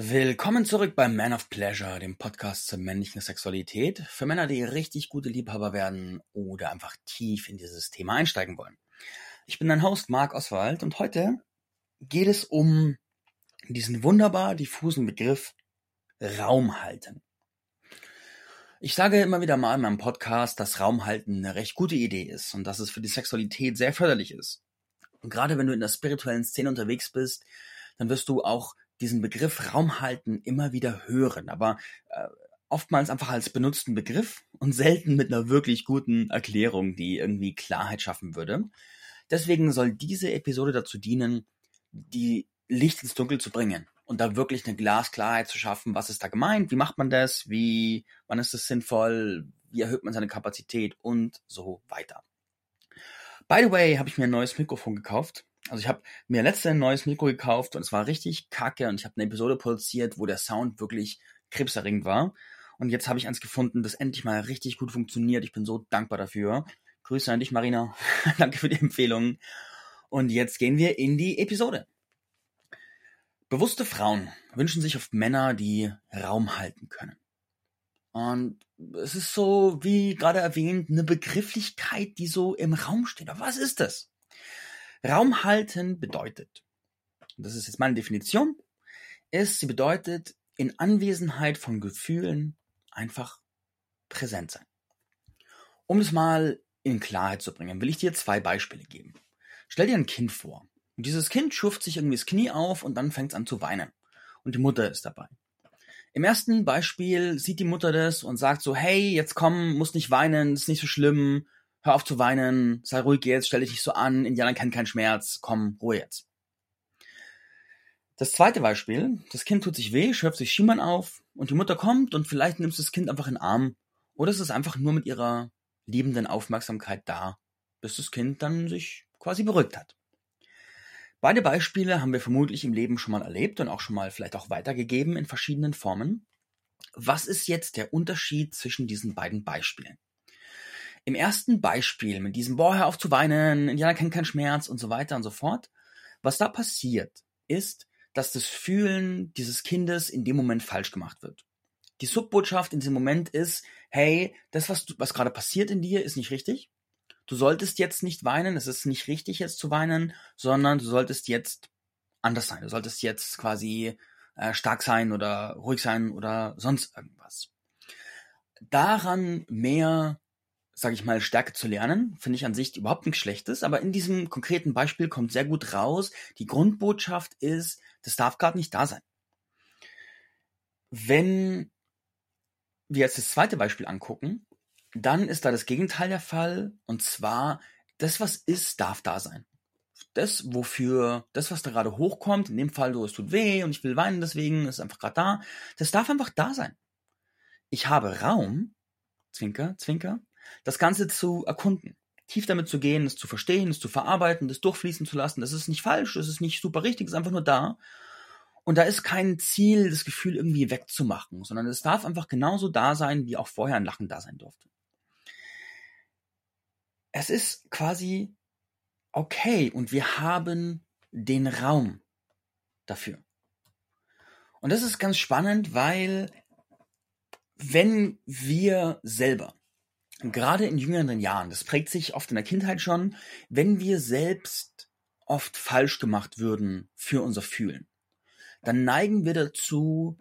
Willkommen zurück beim Man of Pleasure, dem Podcast zur männlichen Sexualität für Männer, die richtig gute Liebhaber werden oder einfach tief in dieses Thema einsteigen wollen. Ich bin dein Host Marc Oswald und heute geht es um diesen wunderbar diffusen Begriff Raum halten. Ich sage immer wieder mal in meinem Podcast, dass Raumhalten eine recht gute Idee ist und dass es für die Sexualität sehr förderlich ist. Und gerade wenn du in der spirituellen Szene unterwegs bist, dann wirst du auch diesen Begriff Raum halten immer wieder hören, aber äh, oftmals einfach als benutzten Begriff und selten mit einer wirklich guten Erklärung, die irgendwie Klarheit schaffen würde. Deswegen soll diese Episode dazu dienen, die Licht ins Dunkel zu bringen und da wirklich eine Glasklarheit zu schaffen, was ist da gemeint, wie macht man das, wie, wann ist es sinnvoll, wie erhöht man seine Kapazität? Und so weiter. By the way, habe ich mir ein neues Mikrofon gekauft also ich habe mir letzte ein neues Mikro gekauft und es war richtig kacke und ich habe eine Episode produziert, wo der Sound wirklich krebserregend war. Und jetzt habe ich eins gefunden, das endlich mal richtig gut funktioniert. Ich bin so dankbar dafür. Grüße an dich, Marina. Danke für die Empfehlung. Und jetzt gehen wir in die Episode. Bewusste Frauen wünschen sich oft Männer, die Raum halten können. Und es ist so, wie gerade erwähnt, eine Begrifflichkeit, die so im Raum steht. Aber was ist das? Raum halten bedeutet, und das ist jetzt meine Definition, ist, sie bedeutet in Anwesenheit von Gefühlen einfach präsent sein. Um es mal in Klarheit zu bringen, will ich dir zwei Beispiele geben. Stell dir ein Kind vor. Und dieses Kind schufft sich irgendwie das Knie auf und dann fängt es an zu weinen. Und die Mutter ist dabei. Im ersten Beispiel sieht die Mutter das und sagt so, hey, jetzt komm, musst nicht weinen, ist nicht so schlimm, hör auf zu weinen, sei ruhig jetzt, stell dich nicht so an, Indianer kennen keinen Schmerz, komm, Ruhe jetzt. Das zweite Beispiel, das Kind tut sich weh, schöpft sich Schienbein auf und die Mutter kommt und vielleicht nimmst du das Kind einfach in den Arm oder es ist einfach nur mit ihrer liebenden Aufmerksamkeit da, bis das Kind dann sich quasi beruhigt hat. Beide Beispiele haben wir vermutlich im Leben schon mal erlebt und auch schon mal vielleicht auch weitergegeben in verschiedenen Formen. Was ist jetzt der Unterschied zwischen diesen beiden Beispielen? Im ersten Beispiel mit diesem, boah, hör auf zu weinen, Indianer kennen keinen Schmerz und so weiter und so fort, was da passiert, ist, dass das Fühlen dieses Kindes in dem Moment falsch gemacht wird. Die Subbotschaft in diesem Moment ist, hey, das, was, du, was gerade passiert in dir, ist nicht richtig. Du solltest jetzt nicht weinen, es ist nicht richtig jetzt zu weinen, sondern du solltest jetzt anders sein. Du solltest jetzt quasi äh, stark sein oder ruhig sein oder sonst irgendwas. Daran mehr sage ich mal, Stärke zu lernen, finde ich an sich überhaupt nichts Schlechtes, aber in diesem konkreten Beispiel kommt sehr gut raus, die Grundbotschaft ist, das darf gerade nicht da sein. Wenn wir jetzt das zweite Beispiel angucken, dann ist da das Gegenteil der Fall, und zwar, das, was ist, darf da sein. Das, wofür, das, was da gerade hochkommt, in dem Fall, so, es tut weh und ich will weinen deswegen, ist einfach gerade da, das darf einfach da sein. Ich habe Raum, Zwinker, Zwinker, das Ganze zu erkunden, tief damit zu gehen, es zu verstehen, es zu verarbeiten, das durchfließen zu lassen. Das ist nicht falsch, das ist nicht super richtig, es ist einfach nur da. Und da ist kein Ziel, das Gefühl irgendwie wegzumachen, sondern es darf einfach genauso da sein, wie auch vorher ein Lachen da sein durfte. Es ist quasi okay und wir haben den Raum dafür. Und das ist ganz spannend, weil wenn wir selber gerade in jüngeren Jahren, das prägt sich oft in der Kindheit schon, wenn wir selbst oft falsch gemacht würden für unser Fühlen, dann neigen wir dazu,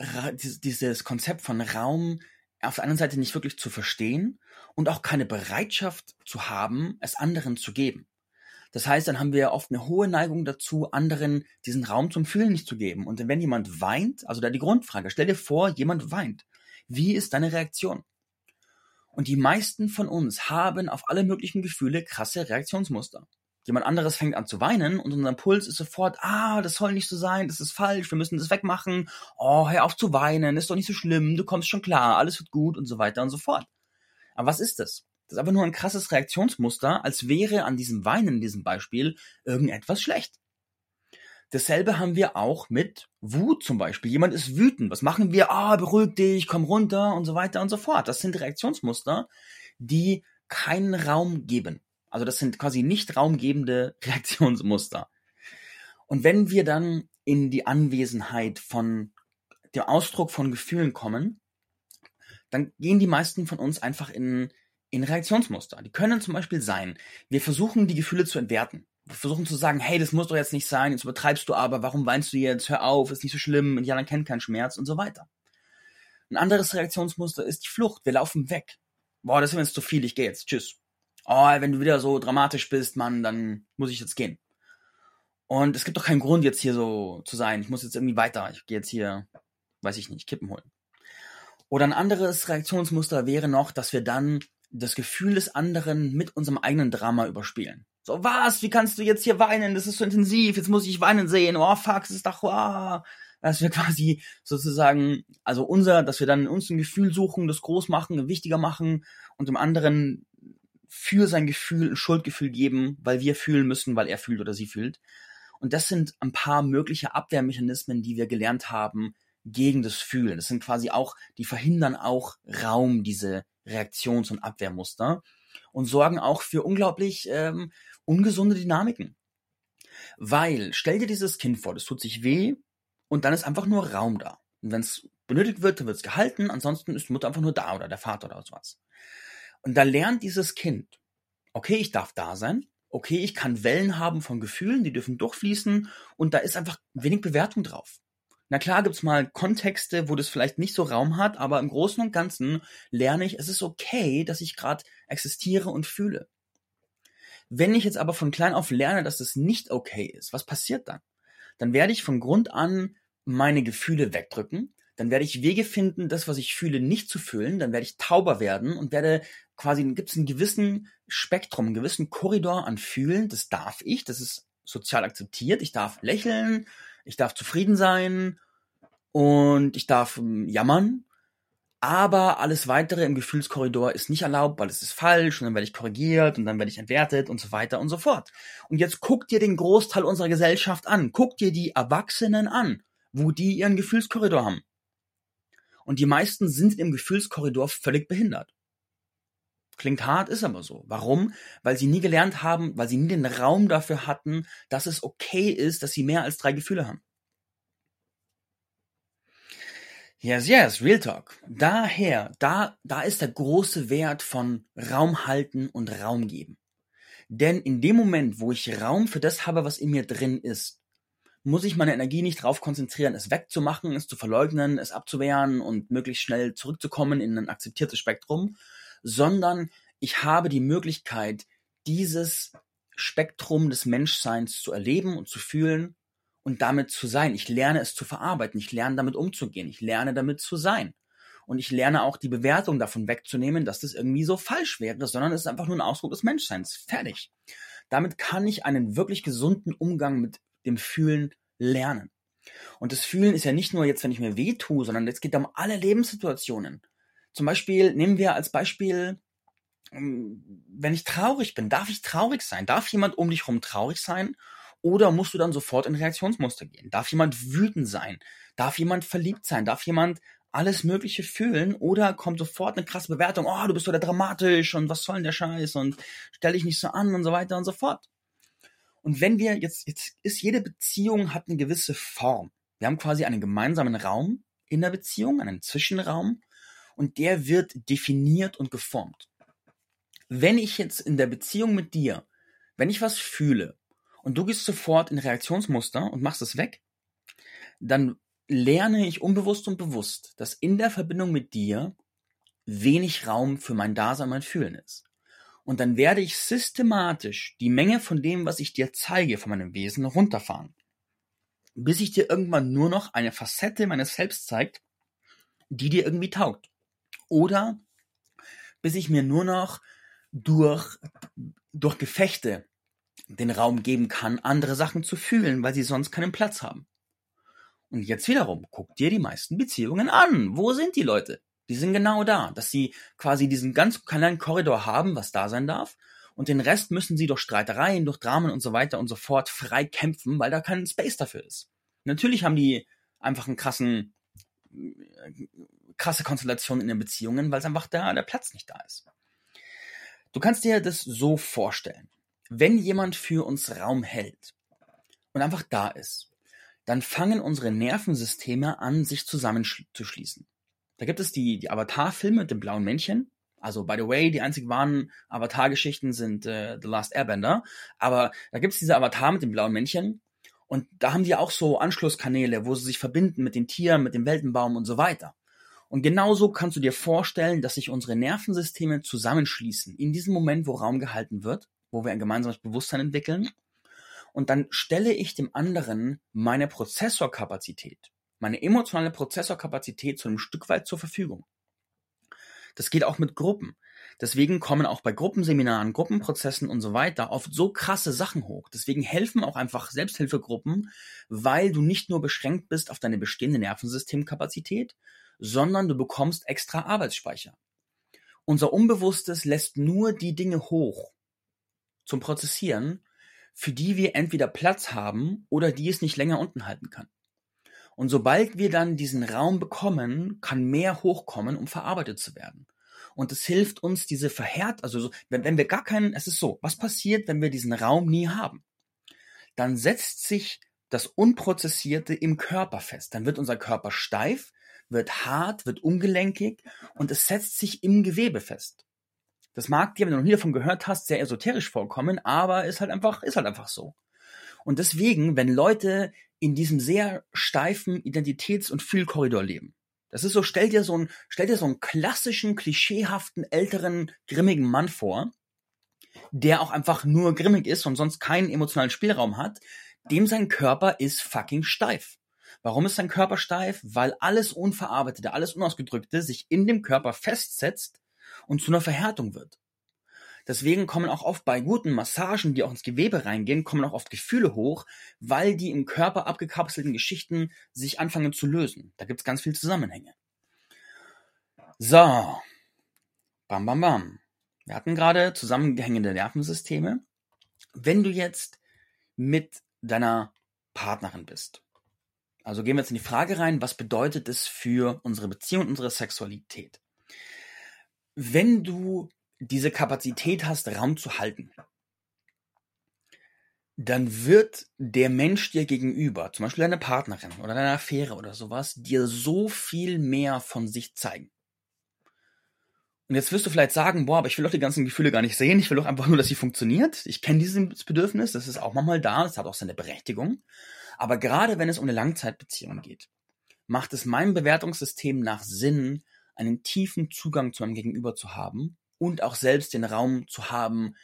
dieses Konzept von Raum auf der anderen Seite nicht wirklich zu verstehen und auch keine Bereitschaft zu haben, es anderen zu geben. Das heißt, dann haben wir oft eine hohe Neigung dazu, anderen diesen Raum zum Fühlen nicht zu geben. Und wenn jemand weint, also da die Grundfrage, stell dir vor, jemand weint. Wie ist deine Reaktion? Und die meisten von uns haben auf alle möglichen Gefühle krasse Reaktionsmuster. Jemand anderes fängt an zu weinen und unser Puls ist sofort, ah, das soll nicht so sein, das ist falsch, wir müssen das wegmachen, oh, hör auf zu weinen, ist doch nicht so schlimm, du kommst schon klar, alles wird gut und so weiter und so fort. Aber was ist das? Das ist einfach nur ein krasses Reaktionsmuster, als wäre an diesem Weinen in diesem Beispiel irgendetwas schlecht. Dasselbe haben wir auch mit Wut zum Beispiel. Jemand ist wütend. Was machen wir? Ah, beruhig dich, komm runter und so weiter und so fort. Das sind Reaktionsmuster, die keinen Raum geben. Also das sind quasi nicht raumgebende Reaktionsmuster. Und wenn wir dann in die Anwesenheit von dem Ausdruck von Gefühlen kommen, dann gehen die meisten von uns einfach in, in Reaktionsmuster. Die können zum Beispiel sein, wir versuchen die Gefühle zu entwerten. Versuchen zu sagen, hey, das muss doch jetzt nicht sein, jetzt übertreibst du aber, warum weinst du jetzt, hör auf, ist nicht so schlimm, Indianer kennen keinen Schmerz und so weiter. Ein anderes Reaktionsmuster ist die Flucht, wir laufen weg. Boah, das ist mir jetzt zu viel, ich gehe jetzt, tschüss. Oh, wenn du wieder so dramatisch bist, Mann, dann muss ich jetzt gehen. Und es gibt doch keinen Grund, jetzt hier so zu sein. Ich muss jetzt irgendwie weiter. Ich gehe jetzt hier, weiß ich nicht, Kippen holen. Oder ein anderes Reaktionsmuster wäre noch, dass wir dann das Gefühl des anderen mit unserem eigenen Drama überspielen. So, was? Wie kannst du jetzt hier weinen? Das ist so intensiv. Jetzt muss ich weinen sehen. Oh, fuck, es ist doch, wow. Dass wir quasi sozusagen, also unser, dass wir dann uns ein Gefühl suchen, das groß machen, wichtiger machen und dem anderen für sein Gefühl ein Schuldgefühl geben, weil wir fühlen müssen, weil er fühlt oder sie fühlt. Und das sind ein paar mögliche Abwehrmechanismen, die wir gelernt haben gegen das Fühlen. Das sind quasi auch, die verhindern auch Raum, diese Reaktions- und Abwehrmuster und sorgen auch für unglaublich ähm, ungesunde Dynamiken. Weil, stell dir dieses Kind vor, das tut sich weh und dann ist einfach nur Raum da. Und wenn es benötigt wird, dann wird es gehalten, ansonsten ist die Mutter einfach nur da oder der Vater oder sowas. Und da lernt dieses Kind, okay, ich darf da sein, okay, ich kann Wellen haben von Gefühlen, die dürfen durchfließen und da ist einfach wenig Bewertung drauf. Na klar gibt's mal Kontexte, wo das vielleicht nicht so Raum hat, aber im Großen und Ganzen lerne ich, es ist okay, dass ich gerade existiere und fühle. Wenn ich jetzt aber von klein auf lerne, dass das nicht okay ist, was passiert dann? Dann werde ich von Grund an meine Gefühle wegdrücken, dann werde ich Wege finden, das, was ich fühle, nicht zu fühlen, dann werde ich tauber werden und werde quasi, gibt es einen gewissen Spektrum, einen gewissen Korridor an Fühlen, das darf ich, das ist sozial akzeptiert, ich darf lächeln, ich darf zufrieden sein und ich darf ähm, jammern, aber alles weitere im Gefühlskorridor ist nicht erlaubt, weil es ist falsch und dann werde ich korrigiert und dann werde ich entwertet und so weiter und so fort. Und jetzt guck dir den Großteil unserer Gesellschaft an, guck dir die Erwachsenen an, wo die ihren Gefühlskorridor haben. Und die meisten sind im Gefühlskorridor völlig behindert. Klingt hart, ist aber so. Warum? Weil sie nie gelernt haben, weil sie nie den Raum dafür hatten, dass es okay ist, dass sie mehr als drei Gefühle haben. Yes, yes, Real Talk. Daher, da, da ist der große Wert von Raum halten und Raum geben. Denn in dem Moment, wo ich Raum für das habe, was in mir drin ist, muss ich meine Energie nicht darauf konzentrieren, es wegzumachen, es zu verleugnen, es abzuwehren und möglichst schnell zurückzukommen in ein akzeptiertes Spektrum, sondern ich habe die Möglichkeit, dieses Spektrum des Menschseins zu erleben und zu fühlen und damit zu sein. Ich lerne es zu verarbeiten, ich lerne damit umzugehen, ich lerne damit zu sein. Und ich lerne auch die Bewertung davon wegzunehmen, dass das irgendwie so falsch wäre, sondern es ist einfach nur ein Ausdruck des Menschseins. Fertig. Damit kann ich einen wirklich gesunden Umgang mit dem Fühlen lernen. Und das Fühlen ist ja nicht nur jetzt, wenn ich mir weh tue, sondern es geht um alle Lebenssituationen. Zum Beispiel nehmen wir als Beispiel, ähm, wenn ich traurig bin, darf ich traurig sein? Darf jemand um dich herum traurig sein? Oder musst du dann sofort in Reaktionsmuster gehen? Darf jemand wütend sein? Darf jemand verliebt sein? Darf jemand alles Mögliche fühlen? Oder kommt sofort eine krasse Bewertung? Oh, du bist so dramatisch und was soll denn der Scheiß und stell dich nicht so an und so weiter und so fort. Und wenn wir jetzt, jetzt ist jede Beziehung hat eine gewisse Form. Wir haben quasi einen gemeinsamen Raum in der Beziehung, einen Zwischenraum, und der wird definiert und geformt. Wenn ich jetzt in der Beziehung mit dir, wenn ich was fühle und du gehst sofort in Reaktionsmuster und machst es weg, dann lerne ich unbewusst und bewusst, dass in der Verbindung mit dir wenig Raum für mein Dasein, mein Fühlen ist. Und dann werde ich systematisch die Menge von dem, was ich dir zeige, von meinem Wesen runterfahren. Bis ich dir irgendwann nur noch eine Facette meines Selbst zeigt, die dir irgendwie taugt. Oder bis ich mir nur noch durch, durch Gefechte den Raum geben kann, andere Sachen zu fühlen, weil sie sonst keinen Platz haben. Und jetzt wiederum, guck dir die meisten Beziehungen an. Wo sind die Leute? Die sind genau da, dass sie quasi diesen ganz kleinen Korridor haben, was da sein darf. Und den Rest müssen sie durch Streitereien, durch Dramen und so weiter und so fort frei kämpfen, weil da kein Space dafür ist. Natürlich haben die einfach einen krassen, krasse Konstellation in den Beziehungen, weil es einfach da der Platz nicht da ist. Du kannst dir das so vorstellen. Wenn jemand für uns Raum hält und einfach da ist, dann fangen unsere Nervensysteme an, sich zusammenzuschließen. Da gibt es die, die Avatar-Filme mit dem blauen Männchen. Also, by the way, die einzig wahren Avatar-Geschichten sind äh, The Last Airbender. Aber da gibt es diese Avatar mit dem blauen Männchen. Und da haben die auch so Anschlusskanäle, wo sie sich verbinden mit den Tieren, mit dem Weltenbaum und so weiter. Und genauso kannst du dir vorstellen, dass sich unsere Nervensysteme zusammenschließen. In diesem Moment, wo Raum gehalten wird, wo wir ein gemeinsames Bewusstsein entwickeln. Und dann stelle ich dem anderen meine Prozessorkapazität, meine emotionale Prozessorkapazität zu einem Stück weit zur Verfügung. Das geht auch mit Gruppen. Deswegen kommen auch bei Gruppenseminaren, Gruppenprozessen und so weiter oft so krasse Sachen hoch. Deswegen helfen auch einfach Selbsthilfegruppen, weil du nicht nur beschränkt bist auf deine bestehende Nervensystemkapazität, sondern du bekommst extra Arbeitsspeicher. Unser Unbewusstes lässt nur die Dinge hoch zum Prozessieren, für die wir entweder Platz haben oder die es nicht länger unten halten kann. Und sobald wir dann diesen Raum bekommen, kann mehr hochkommen, um verarbeitet zu werden. Und es hilft uns, diese verhärt, also so, wenn, wenn wir gar keinen, es ist so, was passiert, wenn wir diesen Raum nie haben? Dann setzt sich das Unprozessierte im Körper fest. Dann wird unser Körper steif, wird hart, wird ungelenkig und es setzt sich im Gewebe fest. Das mag dir, wenn du noch nie davon gehört hast, sehr esoterisch vorkommen, aber ist halt einfach, ist halt einfach so. Und deswegen, wenn Leute in diesem sehr steifen Identitäts- und Fühlkorridor leben, das ist so, stell dir so einen, stell dir so einen klassischen, klischeehaften, älteren, grimmigen Mann vor, der auch einfach nur grimmig ist und sonst keinen emotionalen Spielraum hat, dem sein Körper ist fucking steif. Warum ist sein Körper steif? Weil alles Unverarbeitete, alles Unausgedrückte sich in dem Körper festsetzt und zu einer Verhärtung wird. Deswegen kommen auch oft bei guten Massagen, die auch ins Gewebe reingehen, kommen auch oft Gefühle hoch, weil die im Körper abgekapselten Geschichten sich anfangen zu lösen. Da gibt es ganz viele Zusammenhänge. So. Bam, bam, bam. Wir hatten gerade zusammengehängende Nervensysteme. Wenn du jetzt mit deiner Partnerin bist, also gehen wir jetzt in die Frage rein, was bedeutet es für unsere Beziehung unsere Sexualität? Wenn du diese Kapazität hast, Raum zu halten, dann wird der Mensch dir gegenüber, zum Beispiel deine Partnerin oder deine Affäre oder sowas, dir so viel mehr von sich zeigen. Und jetzt wirst du vielleicht sagen, boah, aber ich will doch die ganzen Gefühle gar nicht sehen, ich will doch einfach nur, dass sie funktioniert. Ich kenne dieses Bedürfnis, das ist auch manchmal da, das hat auch seine Berechtigung. Aber gerade wenn es um eine Langzeitbeziehung geht, macht es meinem Bewertungssystem nach Sinn, einen tiefen Zugang zu meinem Gegenüber zu haben und auch selbst den Raum zu haben,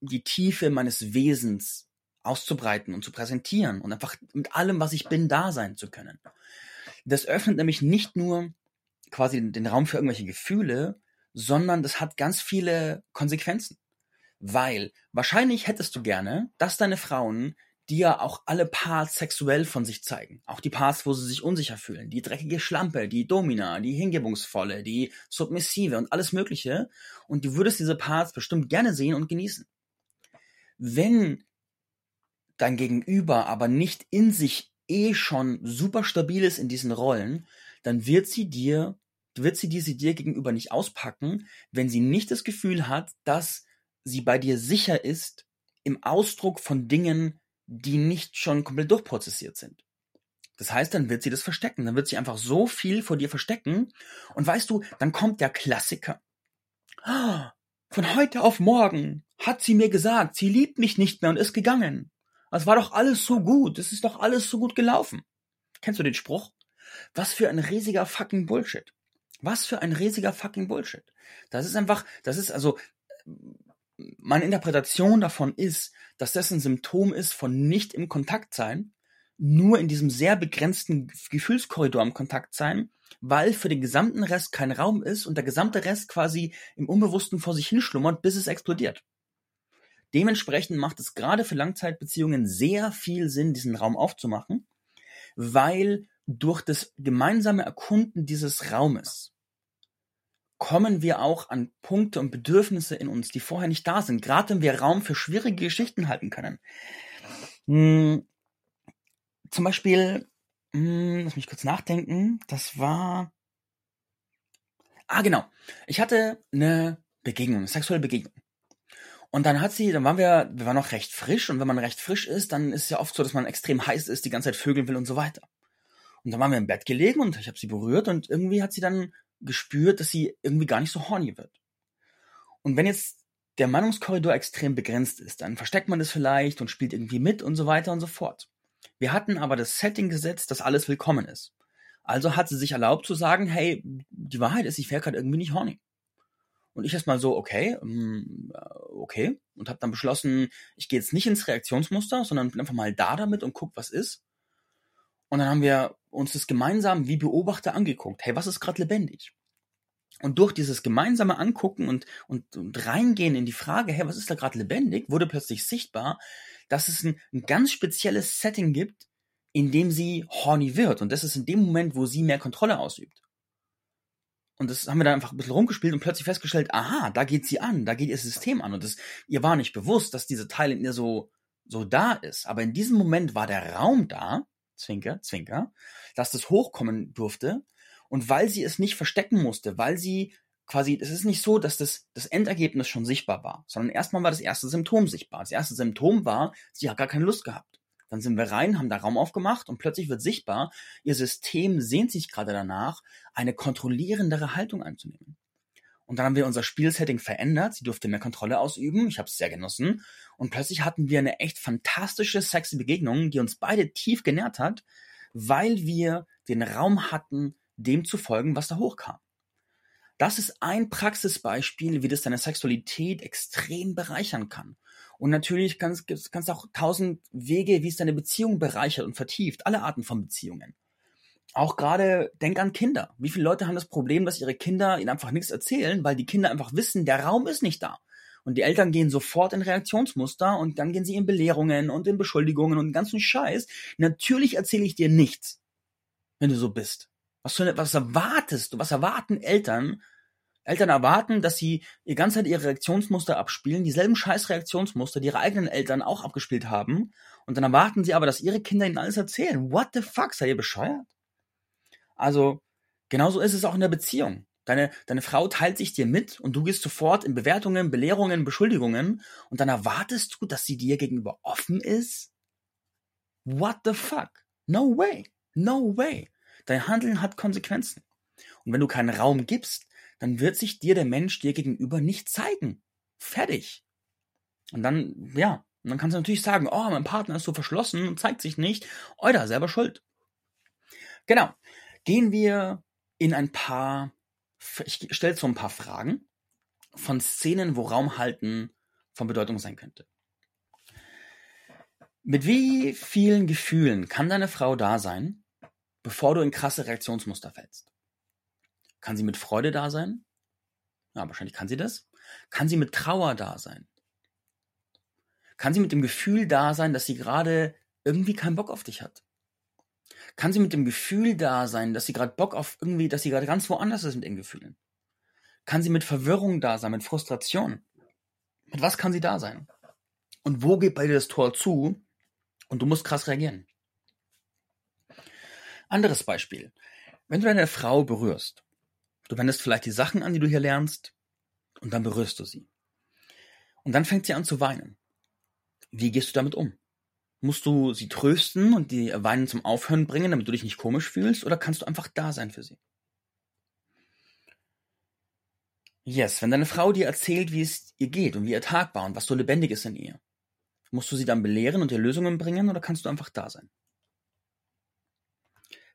die Tiefe meines Wesens auszubreiten und zu präsentieren und einfach mit allem, was ich bin, da sein zu können. Das öffnet nämlich nicht nur quasi den Raum für irgendwelche Gefühle, sondern das hat ganz viele Konsequenzen. Weil wahrscheinlich hättest du gerne, dass deine Frauen die ja auch alle Parts sexuell von sich zeigen. Auch die Parts, wo sie sich unsicher fühlen. Die dreckige Schlampe, die Domina, die Hingebungsvolle, die Submissive und alles Mögliche. Und du würdest diese Parts bestimmt gerne sehen und genießen. Wenn dein Gegenüber aber nicht in sich eh schon super stabil ist in diesen Rollen, dann wird sie dir, wird sie diese dir gegenüber nicht auspacken, wenn sie nicht das Gefühl hat, dass sie bei dir sicher ist im Ausdruck von Dingen, die nicht schon komplett durchprozessiert sind. Das heißt, dann wird sie das verstecken. Dann wird sie einfach so viel vor dir verstecken. Und weißt du, dann kommt der Klassiker. Von heute auf morgen hat sie mir gesagt, sie liebt mich nicht mehr und ist gegangen. Es war doch alles so gut. Es ist doch alles so gut gelaufen. Kennst du den Spruch? Was für ein riesiger fucking Bullshit. Was für ein riesiger fucking Bullshit. Das ist einfach, das ist also, meine Interpretation davon ist, dass das ein Symptom ist von nicht im Kontakt sein, nur in diesem sehr begrenzten Gefühlskorridor im Kontakt sein, weil für den gesamten Rest kein Raum ist und der gesamte Rest quasi im Unbewussten vor sich hinschlummert, bis es explodiert. Dementsprechend macht es gerade für Langzeitbeziehungen sehr viel Sinn, diesen Raum aufzumachen, weil durch das gemeinsame Erkunden dieses Raumes kommen wir auch an Punkte und Bedürfnisse in uns, die vorher nicht da sind, gerade wenn wir Raum für schwierige Geschichten halten können. Hm, zum Beispiel, hm, lass mich kurz nachdenken, das war. Ah, genau. Ich hatte eine Begegnung, eine sexuelle Begegnung. Und dann hat sie, dann waren wir, wir waren noch recht frisch und wenn man recht frisch ist, dann ist es ja oft so, dass man extrem heiß ist, die ganze Zeit vögeln will und so weiter. Und dann waren wir im Bett gelegen und ich habe sie berührt und irgendwie hat sie dann gespürt, dass sie irgendwie gar nicht so horny wird. Und wenn jetzt der Meinungskorridor extrem begrenzt ist, dann versteckt man das vielleicht und spielt irgendwie mit und so weiter und so fort. Wir hatten aber das Setting gesetzt, dass alles willkommen ist. Also hat sie sich erlaubt zu sagen, hey, die Wahrheit ist, ich wäre gerade irgendwie nicht horny. Und ich erstmal so, okay, ähm, äh, okay. Und habe dann beschlossen, ich gehe jetzt nicht ins Reaktionsmuster, sondern bin einfach mal da damit und guck, was ist. Und dann haben wir uns das gemeinsam wie Beobachter angeguckt. Hey, was ist gerade lebendig? Und durch dieses gemeinsame Angucken und, und, und reingehen in die Frage, hey, was ist da gerade lebendig, wurde plötzlich sichtbar, dass es ein, ein ganz spezielles Setting gibt, in dem sie horny wird. Und das ist in dem Moment, wo sie mehr Kontrolle ausübt. Und das haben wir dann einfach ein bisschen rumgespielt und plötzlich festgestellt, aha, da geht sie an, da geht ihr System an. Und das, ihr war nicht bewusst, dass diese Teil in ihr so, so da ist. Aber in diesem Moment war der Raum da, Zwinker, Zwinker, dass das hochkommen durfte. Und weil sie es nicht verstecken musste, weil sie quasi, es ist nicht so, dass das, das Endergebnis schon sichtbar war, sondern erstmal war das erste Symptom sichtbar. Das erste Symptom war, sie hat gar keine Lust gehabt. Dann sind wir rein, haben da Raum aufgemacht und plötzlich wird sichtbar, ihr System sehnt sich gerade danach, eine kontrollierendere Haltung einzunehmen. Und dann haben wir unser Spielsetting verändert. Sie durfte mehr Kontrolle ausüben. Ich habe es sehr genossen. Und plötzlich hatten wir eine echt fantastische, sexy Begegnung, die uns beide tief genährt hat, weil wir den Raum hatten, dem zu folgen, was da hochkam. Das ist ein Praxisbeispiel, wie das deine Sexualität extrem bereichern kann. Und natürlich kannst du auch tausend Wege, wie es deine Beziehung bereichert und vertieft. Alle Arten von Beziehungen. Auch gerade, denk an Kinder. Wie viele Leute haben das Problem, dass ihre Kinder ihnen einfach nichts erzählen, weil die Kinder einfach wissen, der Raum ist nicht da. Und die Eltern gehen sofort in Reaktionsmuster und dann gehen sie in Belehrungen und in Beschuldigungen und ganzen Scheiß. Natürlich erzähle ich dir nichts, wenn du so bist. Was, für was erwartest du? Was erwarten Eltern? Eltern erwarten, dass sie ihr ganze Zeit ihre Reaktionsmuster abspielen, dieselben scheiß Reaktionsmuster, die ihre eigenen Eltern auch abgespielt haben. Und dann erwarten sie aber, dass ihre Kinder ihnen alles erzählen. What the fuck? Seid ihr bescheuert? Also, genauso ist es auch in der Beziehung. Deine, deine Frau teilt sich dir mit und du gehst sofort in Bewertungen, Belehrungen, Beschuldigungen und dann erwartest du, dass sie dir gegenüber offen ist? What the fuck? No way. No way. Dein Handeln hat Konsequenzen. Und wenn du keinen Raum gibst, dann wird sich dir der Mensch dir gegenüber nicht zeigen. Fertig. Und dann, ja, und dann kannst du natürlich sagen, oh, mein Partner ist so verschlossen und zeigt sich nicht. Euer selber schuld. Genau. Gehen wir in ein paar, ich stelle so ein paar Fragen von Szenen, wo Raum halten von Bedeutung sein könnte. Mit wie vielen Gefühlen kann deine Frau da sein, bevor du in krasse Reaktionsmuster fällst. Kann sie mit Freude da sein? Ja, wahrscheinlich kann sie das. Kann sie mit Trauer da sein? Kann sie mit dem Gefühl da sein, dass sie gerade irgendwie keinen Bock auf dich hat? Kann sie mit dem Gefühl da sein, dass sie gerade Bock auf irgendwie, dass sie gerade ganz woanders ist mit ihren Gefühlen? Kann sie mit Verwirrung da sein, mit Frustration? Mit was kann sie da sein? Und wo geht bei dir das Tor zu? Und du musst krass reagieren. Anderes Beispiel. Wenn du deine Frau berührst, du wendest vielleicht die Sachen an, die du hier lernst, und dann berührst du sie. Und dann fängt sie an zu weinen. Wie gehst du damit um? Musst du sie trösten und die Weinen zum Aufhören bringen, damit du dich nicht komisch fühlst, oder kannst du einfach da sein für sie? Yes, wenn deine Frau dir erzählt, wie es ihr geht und wie ihr Tag war und was so lebendig ist in ihr, musst du sie dann belehren und ihr Lösungen bringen oder kannst du einfach da sein?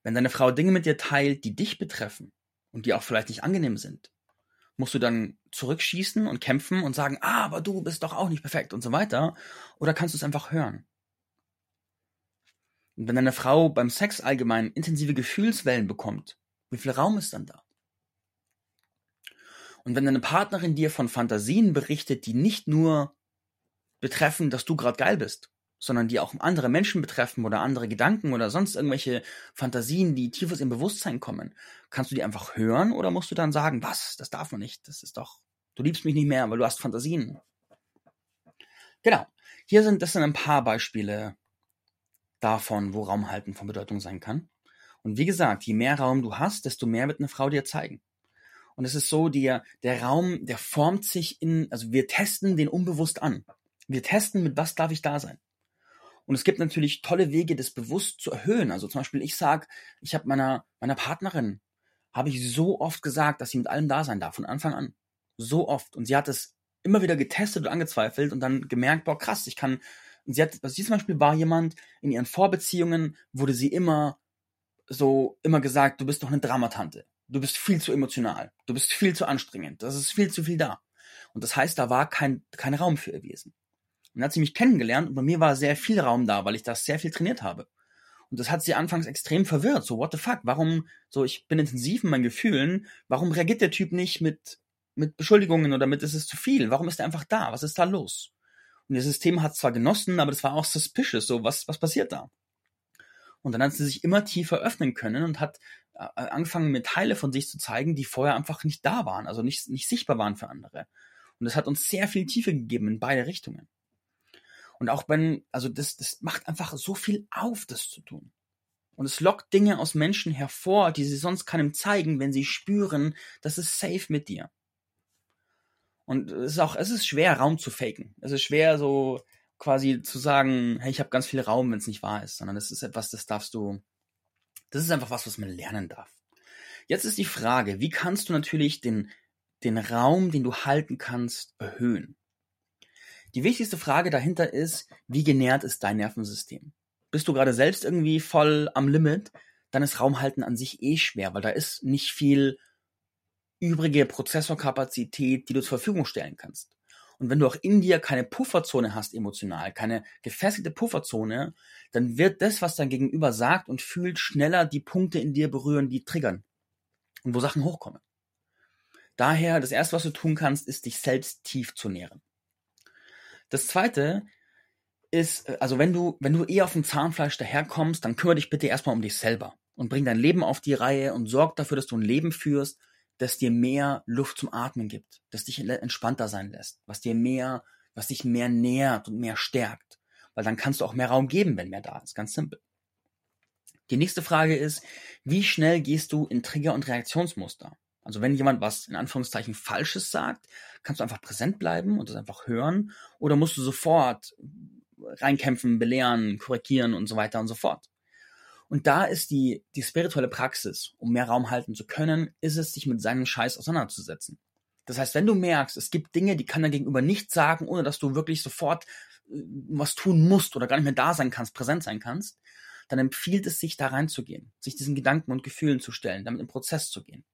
Wenn deine Frau Dinge mit dir teilt, die dich betreffen und die auch vielleicht nicht angenehm sind, musst du dann zurückschießen und kämpfen und sagen, ah, aber du bist doch auch nicht perfekt und so weiter? Oder kannst du es einfach hören? Und wenn deine Frau beim Sex allgemein intensive Gefühlswellen bekommt, wie viel Raum ist dann da? Und wenn deine Partnerin dir von Fantasien berichtet, die nicht nur betreffen, dass du gerade geil bist, sondern die auch andere Menschen betreffen oder andere Gedanken oder sonst irgendwelche Fantasien, die tief aus ihrem Bewusstsein kommen, kannst du die einfach hören oder musst du dann sagen, was, das darf man nicht, das ist doch, du liebst mich nicht mehr, weil du hast Fantasien. Genau. Hier sind, das sind ein paar Beispiele davon, wo Raumhalten von Bedeutung sein kann. Und wie gesagt, je mehr Raum du hast, desto mehr wird eine Frau dir zeigen. Und es ist so, der, der Raum, der formt sich in, also wir testen den unbewusst an. Wir testen, mit was darf ich da sein. Und es gibt natürlich tolle Wege, das bewusst zu erhöhen. Also zum Beispiel, ich sag, ich habe meiner, meiner Partnerin, habe ich so oft gesagt, dass sie mit allem da sein darf, von Anfang an. So oft. Und sie hat es immer wieder getestet und angezweifelt und dann gemerkt, boah, krass, ich kann. Sie hat, was sie zum Beispiel war jemand, in ihren Vorbeziehungen wurde sie immer so, immer gesagt, du bist doch eine Dramatante. Du bist viel zu emotional. Du bist viel zu anstrengend. Das ist viel zu viel da. Und das heißt, da war kein, kein Raum für ihr Wesen. Und dann hat sie mich kennengelernt und bei mir war sehr viel Raum da, weil ich das sehr viel trainiert habe. Und das hat sie anfangs extrem verwirrt. So, what the fuck? Warum, so, ich bin intensiv in meinen Gefühlen. Warum reagiert der Typ nicht mit, mit Beschuldigungen oder mit, es ist zu viel? Warum ist er einfach da? Was ist da los? Und das System hat zwar genossen, aber das war auch suspicious. So, was, was passiert da? Und dann hat sie sich immer tiefer öffnen können und hat äh, angefangen, mir Teile von sich zu zeigen, die vorher einfach nicht da waren, also nicht, nicht sichtbar waren für andere. Und das hat uns sehr viel Tiefe gegeben in beide Richtungen. Und auch wenn, also das, das macht einfach so viel auf, das zu tun. Und es lockt Dinge aus Menschen hervor, die sie sonst keinem zeigen, wenn sie spüren, das ist safe mit dir. Und es ist auch, es ist schwer, Raum zu faken. Es ist schwer, so quasi zu sagen, hey, ich habe ganz viel Raum, wenn es nicht wahr ist, sondern es ist etwas, das darfst du, das ist einfach was, was man lernen darf. Jetzt ist die Frage, wie kannst du natürlich den, den Raum, den du halten kannst, erhöhen? Die wichtigste Frage dahinter ist, wie genährt ist dein Nervensystem? Bist du gerade selbst irgendwie voll am Limit, dann ist Raumhalten an sich eh schwer, weil da ist nicht viel übrige Prozessorkapazität, die du zur Verfügung stellen kannst. Und wenn du auch in dir keine Pufferzone hast emotional, keine gefestigte Pufferzone, dann wird das, was dein Gegenüber sagt und fühlt, schneller die Punkte in dir berühren, die triggern und wo Sachen hochkommen. Daher, das erste, was du tun kannst, ist dich selbst tief zu nähren. Das zweite ist, äh, also wenn du, wenn du eher auf dem Zahnfleisch daherkommst, dann kümmere dich bitte erstmal um dich selber und bring dein Leben auf die Reihe und sorg dafür, dass du ein Leben führst, das dir mehr Luft zum Atmen gibt, das dich entspannter sein lässt, was dir mehr, was dich mehr nährt und mehr stärkt. Weil dann kannst du auch mehr Raum geben, wenn mehr da ist. Ganz simpel. Die nächste Frage ist, wie schnell gehst du in Trigger- und Reaktionsmuster? Also wenn jemand was in Anführungszeichen Falsches sagt, kannst du einfach präsent bleiben und das einfach hören oder musst du sofort reinkämpfen, belehren, korrigieren und so weiter und so fort. Und da ist die, die spirituelle Praxis, um mehr Raum halten zu können, ist es, sich mit seinem Scheiß auseinanderzusetzen. Das heißt, wenn du merkst, es gibt Dinge, die kann dein Gegenüber nicht sagen, ohne dass du wirklich sofort äh, was tun musst oder gar nicht mehr da sein kannst, präsent sein kannst, dann empfiehlt es sich, da reinzugehen, sich diesen Gedanken und Gefühlen zu stellen, damit im Prozess zu gehen.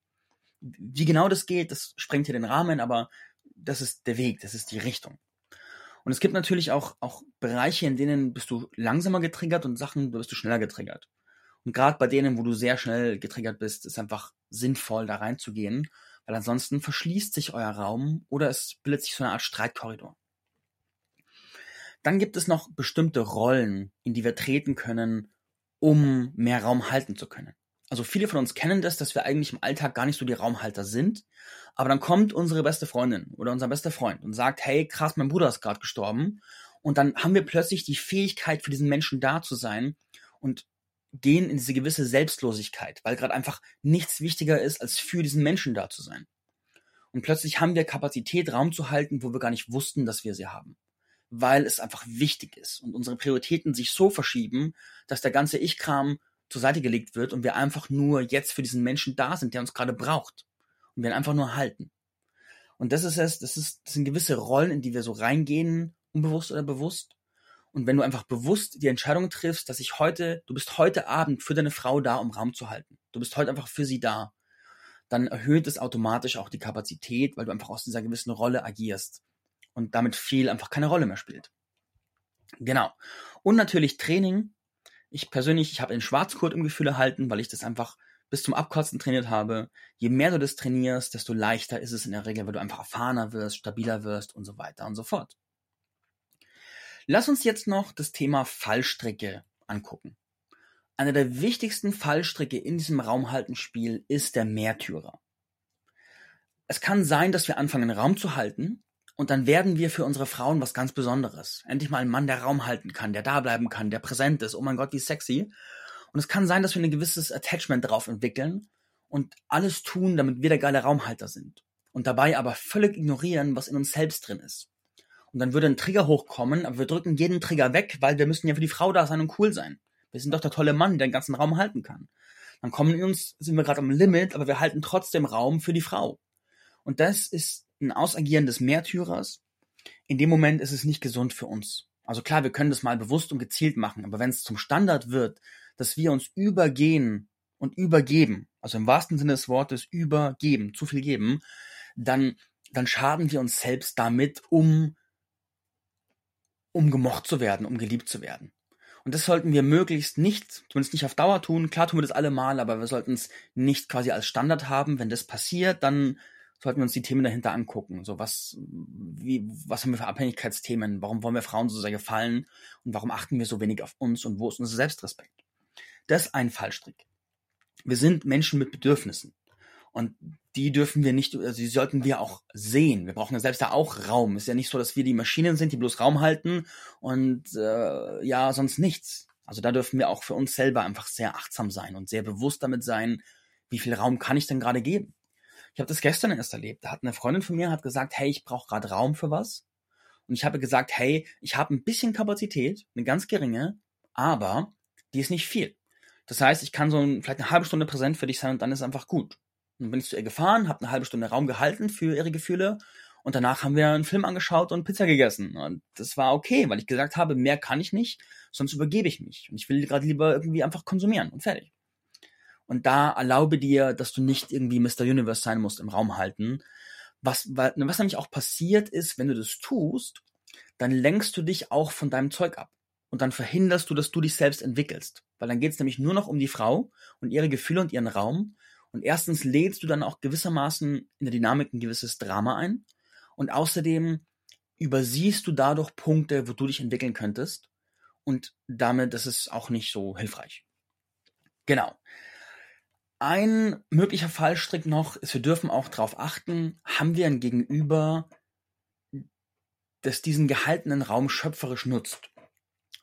Wie genau das geht, das sprengt hier den Rahmen, aber das ist der Weg, das ist die Richtung. Und es gibt natürlich auch, auch Bereiche, in denen bist du langsamer getriggert und Sachen, da bist du schneller getriggert. Und gerade bei denen, wo du sehr schnell getriggert bist, ist einfach sinnvoll, da reinzugehen, weil ansonsten verschließt sich euer Raum oder es bildet sich so eine Art Streitkorridor. Dann gibt es noch bestimmte Rollen, in die wir treten können, um mehr Raum halten zu können. Also viele von uns kennen das, dass wir eigentlich im Alltag gar nicht so die Raumhalter sind. Aber dann kommt unsere beste Freundin oder unser bester Freund und sagt, hey, krass, mein Bruder ist gerade gestorben. Und dann haben wir plötzlich die Fähigkeit, für diesen Menschen da zu sein und gehen in diese gewisse Selbstlosigkeit, weil gerade einfach nichts wichtiger ist, als für diesen Menschen da zu sein. Und plötzlich haben wir Kapazität, Raum zu halten, wo wir gar nicht wussten, dass wir sie haben. Weil es einfach wichtig ist und unsere Prioritäten sich so verschieben, dass der ganze Ich-Kram zur Seite gelegt wird und wir einfach nur jetzt für diesen Menschen da sind, der uns gerade braucht. Und wir ihn einfach nur halten. Und das ist es, das, ist, das sind gewisse Rollen, in die wir so reingehen, unbewusst oder bewusst. Und wenn du einfach bewusst die Entscheidung triffst, dass ich heute, du bist heute Abend für deine Frau da, um Raum zu halten. Du bist heute einfach für sie da. Dann erhöht es automatisch auch die Kapazität, weil du einfach aus dieser gewissen Rolle agierst. Und damit viel einfach keine Rolle mehr spielt. Genau. Und natürlich Training ich persönlich, ich habe den Schwarzgurt im Gefühl erhalten, weil ich das einfach bis zum Abkotzen trainiert habe. Je mehr du das trainierst, desto leichter ist es in der Regel, weil du einfach erfahrener wirst, stabiler wirst und so weiter und so fort. Lass uns jetzt noch das Thema Fallstricke angucken. Einer der wichtigsten Fallstricke in diesem Raumhaltenspiel ist der Märtyrer. Es kann sein, dass wir anfangen, Raum zu halten und dann werden wir für unsere Frauen was ganz Besonderes. Endlich mal ein Mann, der Raum halten kann, der da bleiben kann, der präsent ist. Oh mein Gott, wie sexy. Und es kann sein, dass wir ein gewisses Attachment darauf entwickeln und alles tun, damit wir der geile Raumhalter sind. Und dabei aber völlig ignorieren, was in uns selbst drin ist. Und dann würde ein Trigger hochkommen, aber wir drücken jeden Trigger weg, weil wir müssen ja für die Frau da sein und cool sein. Wir sind doch der tolle Mann, der den ganzen Raum halten kann. Dann kommen uns, sind wir gerade am Limit, aber wir halten trotzdem Raum für die Frau. Und das ist ein Ausagieren des Märtyrers. In dem Moment ist es nicht gesund für uns. Also klar, wir können das mal bewusst und gezielt machen, aber wenn es zum Standard wird, dass wir uns übergehen und übergeben, also im wahrsten Sinne des Wortes übergeben, zu viel geben, dann, dann schaden wir uns selbst damit, um, um gemocht zu werden, um geliebt zu werden. Und das sollten wir möglichst nicht, zumindest nicht auf Dauer tun. Klar tun wir das alle mal, aber wir sollten es nicht quasi als Standard haben. Wenn das passiert, dann sollten wir uns die Themen dahinter angucken. So was, wie, was haben wir für Abhängigkeitsthemen? Warum wollen wir Frauen so sehr gefallen? Und warum achten wir so wenig auf uns? Und wo ist unser Selbstrespekt? Das ist ein Fallstrick. Wir sind Menschen mit Bedürfnissen. Und die dürfen wir nicht, also die sollten wir auch sehen. Wir brauchen ja selbst da auch Raum. Ist ja nicht so, dass wir die Maschinen sind, die bloß Raum halten und äh, ja, sonst nichts. Also da dürfen wir auch für uns selber einfach sehr achtsam sein und sehr bewusst damit sein, wie viel Raum kann ich denn gerade geben. Ich habe das gestern erst erlebt. Da hat eine Freundin von mir hat gesagt, hey, ich brauche gerade Raum für was. Und ich habe gesagt, hey, ich habe ein bisschen Kapazität, eine ganz geringe, aber die ist nicht viel. Das heißt, ich kann so ein, vielleicht eine halbe Stunde präsent für dich sein und dann ist einfach gut. Dann bin ich zu ihr gefahren, habe eine halbe Stunde Raum gehalten für ihre Gefühle und danach haben wir einen Film angeschaut und Pizza gegessen. Und das war okay, weil ich gesagt habe, mehr kann ich nicht, sonst übergebe ich mich. Und ich will gerade lieber irgendwie einfach konsumieren und fertig. Und da erlaube dir, dass du nicht irgendwie Mr. Universe sein musst im Raum halten. Was, was nämlich auch passiert ist, wenn du das tust, dann lenkst du dich auch von deinem Zeug ab und dann verhinderst du, dass du dich selbst entwickelst. Weil dann geht es nämlich nur noch um die Frau und ihre Gefühle und ihren Raum. Und erstens lädst du dann auch gewissermaßen in der Dynamik ein gewisses Drama ein. Und außerdem übersiehst du dadurch Punkte, wo du dich entwickeln könntest. Und damit, ist auch nicht so hilfreich. Genau. Ein möglicher Fallstrick noch ist, wir dürfen auch darauf achten, haben wir ein Gegenüber, das diesen gehaltenen Raum schöpferisch nutzt.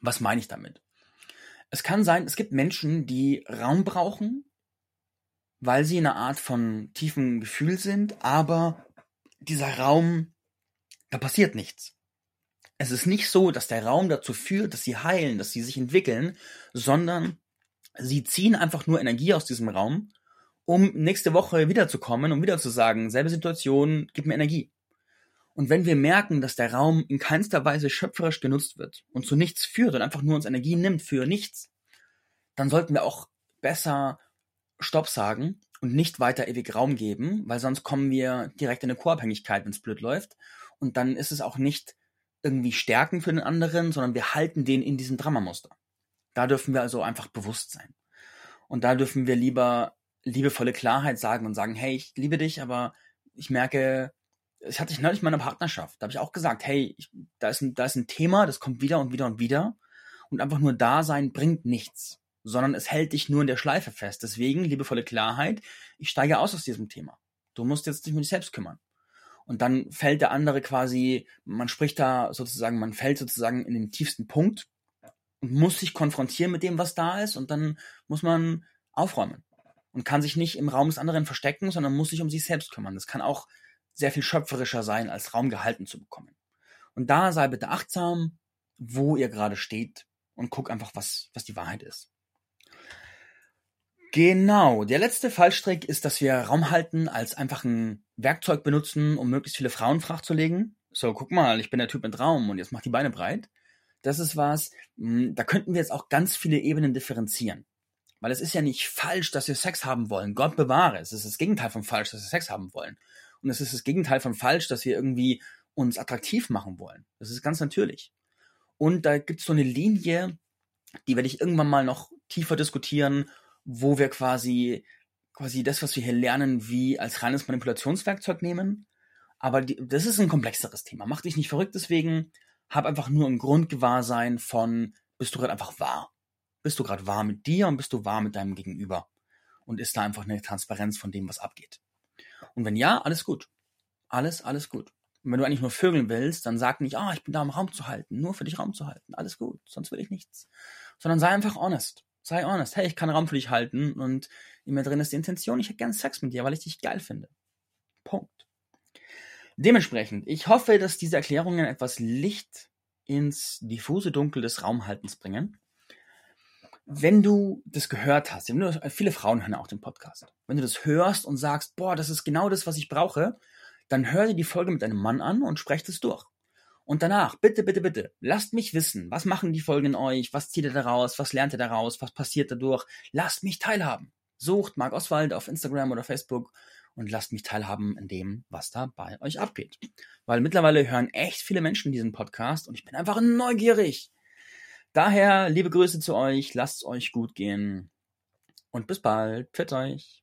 Was meine ich damit? Es kann sein, es gibt Menschen, die Raum brauchen, weil sie in einer Art von tiefem Gefühl sind, aber dieser Raum, da passiert nichts. Es ist nicht so, dass der Raum dazu führt, dass sie heilen, dass sie sich entwickeln, sondern sie ziehen einfach nur Energie aus diesem Raum, um nächste Woche wiederzukommen, um wieder zu sagen, selbe Situation, gib mir Energie. Und wenn wir merken, dass der Raum in keinster Weise schöpferisch genutzt wird und zu nichts führt und einfach nur uns Energie nimmt für nichts, dann sollten wir auch besser Stopp sagen und nicht weiter ewig Raum geben, weil sonst kommen wir direkt in eine Co-Abhängigkeit, wenn es blöd läuft. Und dann ist es auch nicht irgendwie Stärken für den anderen, sondern wir halten den in diesem Dramamuster. Da dürfen wir also einfach bewusst sein. Und da dürfen wir lieber liebevolle Klarheit sagen und sagen, hey, ich liebe dich, aber ich merke, ich hatte ich neulich mal eine Partnerschaft. Da habe ich auch gesagt, hey, ich, da, ist ein, da ist ein Thema, das kommt wieder und wieder und wieder. Und einfach nur da sein bringt nichts, sondern es hält dich nur in der Schleife fest. Deswegen, liebevolle Klarheit, ich steige aus aus diesem Thema. Du musst jetzt dich um dich selbst kümmern. Und dann fällt der andere quasi, man spricht da sozusagen, man fällt sozusagen in den tiefsten Punkt und muss sich konfrontieren mit dem, was da ist. Und dann muss man aufräumen und kann sich nicht im Raum des anderen verstecken, sondern muss sich um sich selbst kümmern. Das kann auch sehr viel schöpferischer sein, als Raum gehalten zu bekommen. Und da sei bitte achtsam, wo ihr gerade steht und guck einfach, was, was die Wahrheit ist. Genau, der letzte Fallstrick ist, dass wir Raum halten als einfach ein Werkzeug benutzen, um möglichst viele Frauen legen. So, guck mal, ich bin der Typ mit Raum und jetzt mach die Beine breit. Das ist was, hm, da könnten wir jetzt auch ganz viele Ebenen differenzieren. Weil es ist ja nicht falsch, dass wir Sex haben wollen. Gott bewahre. Es ist das Gegenteil von falsch, dass wir Sex haben wollen. Und es ist das Gegenteil von falsch, dass wir irgendwie uns attraktiv machen wollen. Das ist ganz natürlich. Und da gibt es so eine Linie, die werde ich irgendwann mal noch tiefer diskutieren, wo wir quasi, quasi das, was wir hier lernen, wie als reines Manipulationswerkzeug nehmen. Aber die, das ist ein komplexeres Thema. Mach dich nicht verrückt deswegen. Hab einfach nur ein Grundgewahrsein von, bist du gerade einfach wahr? Bist du gerade wahr mit dir und bist du wahr mit deinem Gegenüber? Und ist da einfach eine Transparenz von dem, was abgeht? Und wenn ja, alles gut. Alles, alles gut. Und wenn du eigentlich nur vögeln willst, dann sag nicht, ah, ich bin da, um Raum zu halten, nur für dich Raum zu halten. Alles gut, sonst will ich nichts. Sondern sei einfach honest. Sei honest. Hey, ich kann Raum für dich halten und in mir drin ist die Intention, ich hätte gern Sex mit dir, weil ich dich geil finde. Punkt. Dementsprechend, ich hoffe, dass diese Erklärungen etwas Licht ins diffuse Dunkel des Raumhaltens bringen. Wenn du das gehört hast, viele Frauen hören auch den Podcast. Wenn du das hörst und sagst, boah, das ist genau das, was ich brauche, dann hör dir die Folge mit deinem Mann an und sprecht es durch. Und danach, bitte, bitte, bitte, lasst mich wissen, was machen die Folgen in euch, was zieht ihr daraus, was lernt ihr daraus, was passiert dadurch. Lasst mich teilhaben. Sucht Marc Oswald auf Instagram oder Facebook und lasst mich teilhaben in dem, was da bei euch abgeht. Weil mittlerweile hören echt viele Menschen diesen Podcast und ich bin einfach neugierig. Daher liebe Grüße zu euch, lasst es euch gut gehen und bis bald. Pfiat euch.